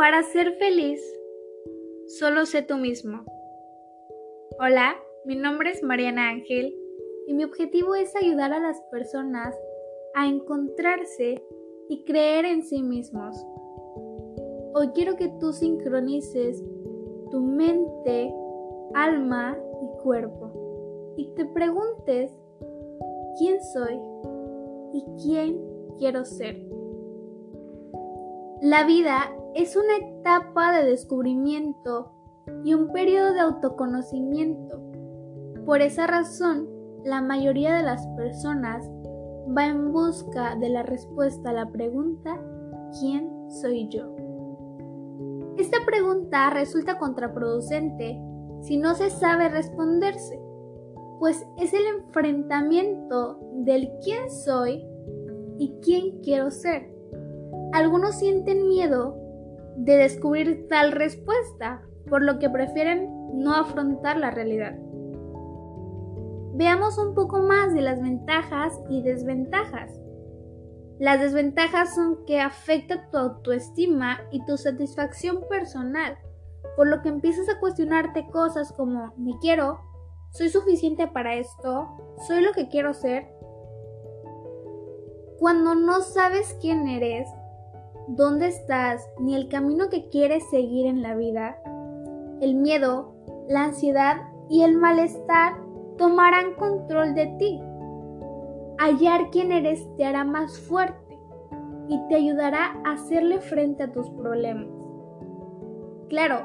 Para ser feliz, solo sé tú mismo. Hola, mi nombre es Mariana Ángel y mi objetivo es ayudar a las personas a encontrarse y creer en sí mismos. Hoy quiero que tú sincronices tu mente, alma y cuerpo y te preguntes quién soy y quién quiero ser. La vida es una etapa de descubrimiento y un periodo de autoconocimiento. Por esa razón, la mayoría de las personas va en busca de la respuesta a la pregunta ¿quién soy yo? Esta pregunta resulta contraproducente si no se sabe responderse, pues es el enfrentamiento del quién soy y quién quiero ser. Algunos sienten miedo de descubrir tal respuesta, por lo que prefieren no afrontar la realidad. Veamos un poco más de las ventajas y desventajas. Las desventajas son que afecta tu autoestima y tu satisfacción personal, por lo que empiezas a cuestionarte cosas como me quiero, soy suficiente para esto, soy lo que quiero ser. Cuando no sabes quién eres, dónde estás ni el camino que quieres seguir en la vida, el miedo, la ansiedad y el malestar tomarán control de ti. Hallar quién eres te hará más fuerte y te ayudará a hacerle frente a tus problemas. Claro,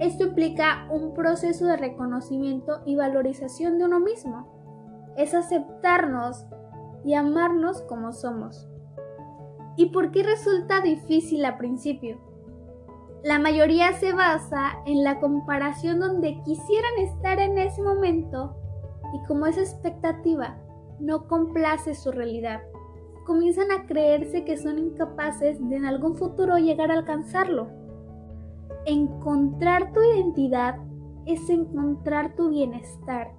esto implica un proceso de reconocimiento y valorización de uno mismo. Es aceptarnos y amarnos como somos. ¿Y por qué resulta difícil al principio? La mayoría se basa en la comparación donde quisieran estar en ese momento y como esa expectativa no complace su realidad, comienzan a creerse que son incapaces de en algún futuro llegar a alcanzarlo. Encontrar tu identidad es encontrar tu bienestar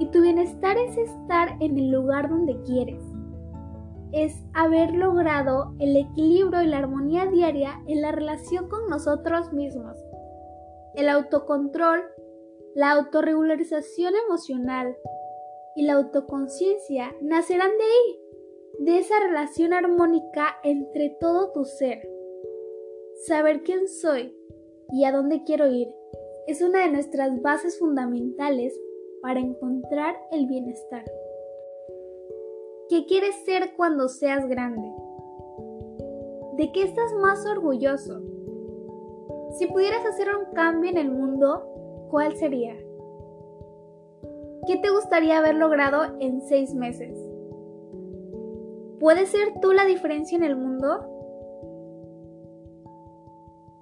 y tu bienestar es estar en el lugar donde quieres es haber logrado el equilibrio y la armonía diaria en la relación con nosotros mismos. El autocontrol, la autorregularización emocional y la autoconciencia nacerán de ahí, de esa relación armónica entre todo tu ser. Saber quién soy y a dónde quiero ir es una de nuestras bases fundamentales para encontrar el bienestar. ¿Qué quieres ser cuando seas grande? ¿De qué estás más orgulloso? Si pudieras hacer un cambio en el mundo, ¿cuál sería? ¿Qué te gustaría haber logrado en seis meses? ¿Puedes ser tú la diferencia en el mundo?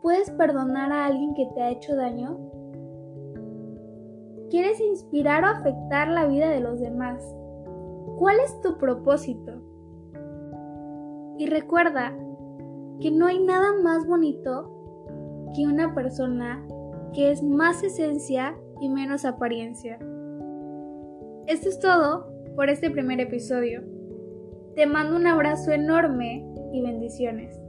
¿Puedes perdonar a alguien que te ha hecho daño? ¿Quieres inspirar o afectar la vida de los demás? ¿Cuál es tu propósito? Y recuerda que no hay nada más bonito que una persona que es más esencia y menos apariencia. Esto es todo por este primer episodio. Te mando un abrazo enorme y bendiciones.